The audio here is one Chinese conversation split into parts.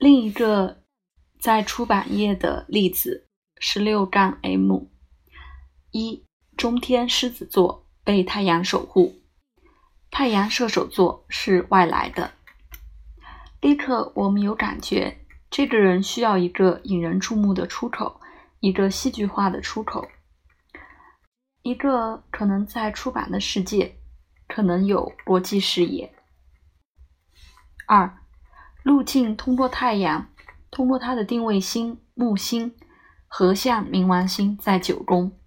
另一个在出版业的例子是六杠 M。一中天狮子座被太阳守护，太阳射手座是外来的。立刻我们有感觉，这个人需要一个引人注目的出口，一个戏剧化的出口，一个可能在出版的世界，可能有国际视野。二。路径通过太阳，通过它的定位星木星，合相冥王星在九宫，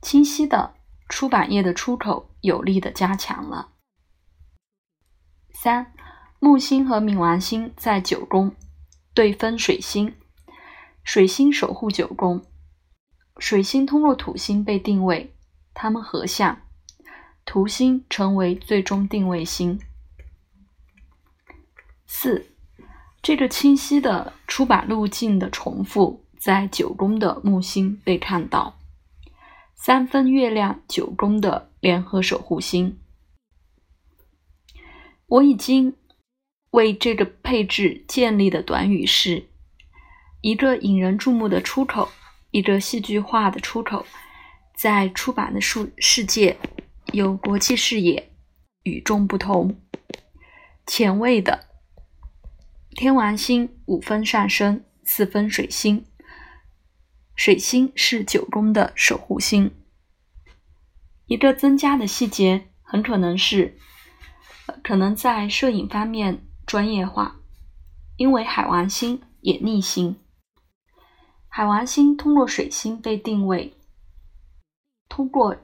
清晰的出版业的出口有力的加强了。三木星和冥王星在九宫对分水星，水星守护九宫，水星通过土星被定位，它们合相，土星成为最终定位星。四，这个清晰的出版路径的重复，在九宫的木星被看到，三分月亮九宫的联合守护星。我已经为这个配置建立的短语是：一个引人注目的出口，一个戏剧化的出口，在出版的世世界有国际视野，与众不同，前卫的。天王星五分上升，四分水星。水星是九宫的守护星。一个增加的细节，很可能是，可能在摄影方面专业化，因为海王星也逆行。海王星通过水星被定位，通过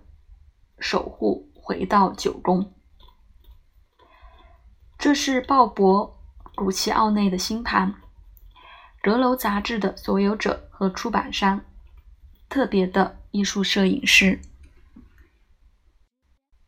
守护回到九宫。这是鲍勃。古奇奥内的星盘，阁楼杂志的所有者和出版商，特别的艺术摄影师。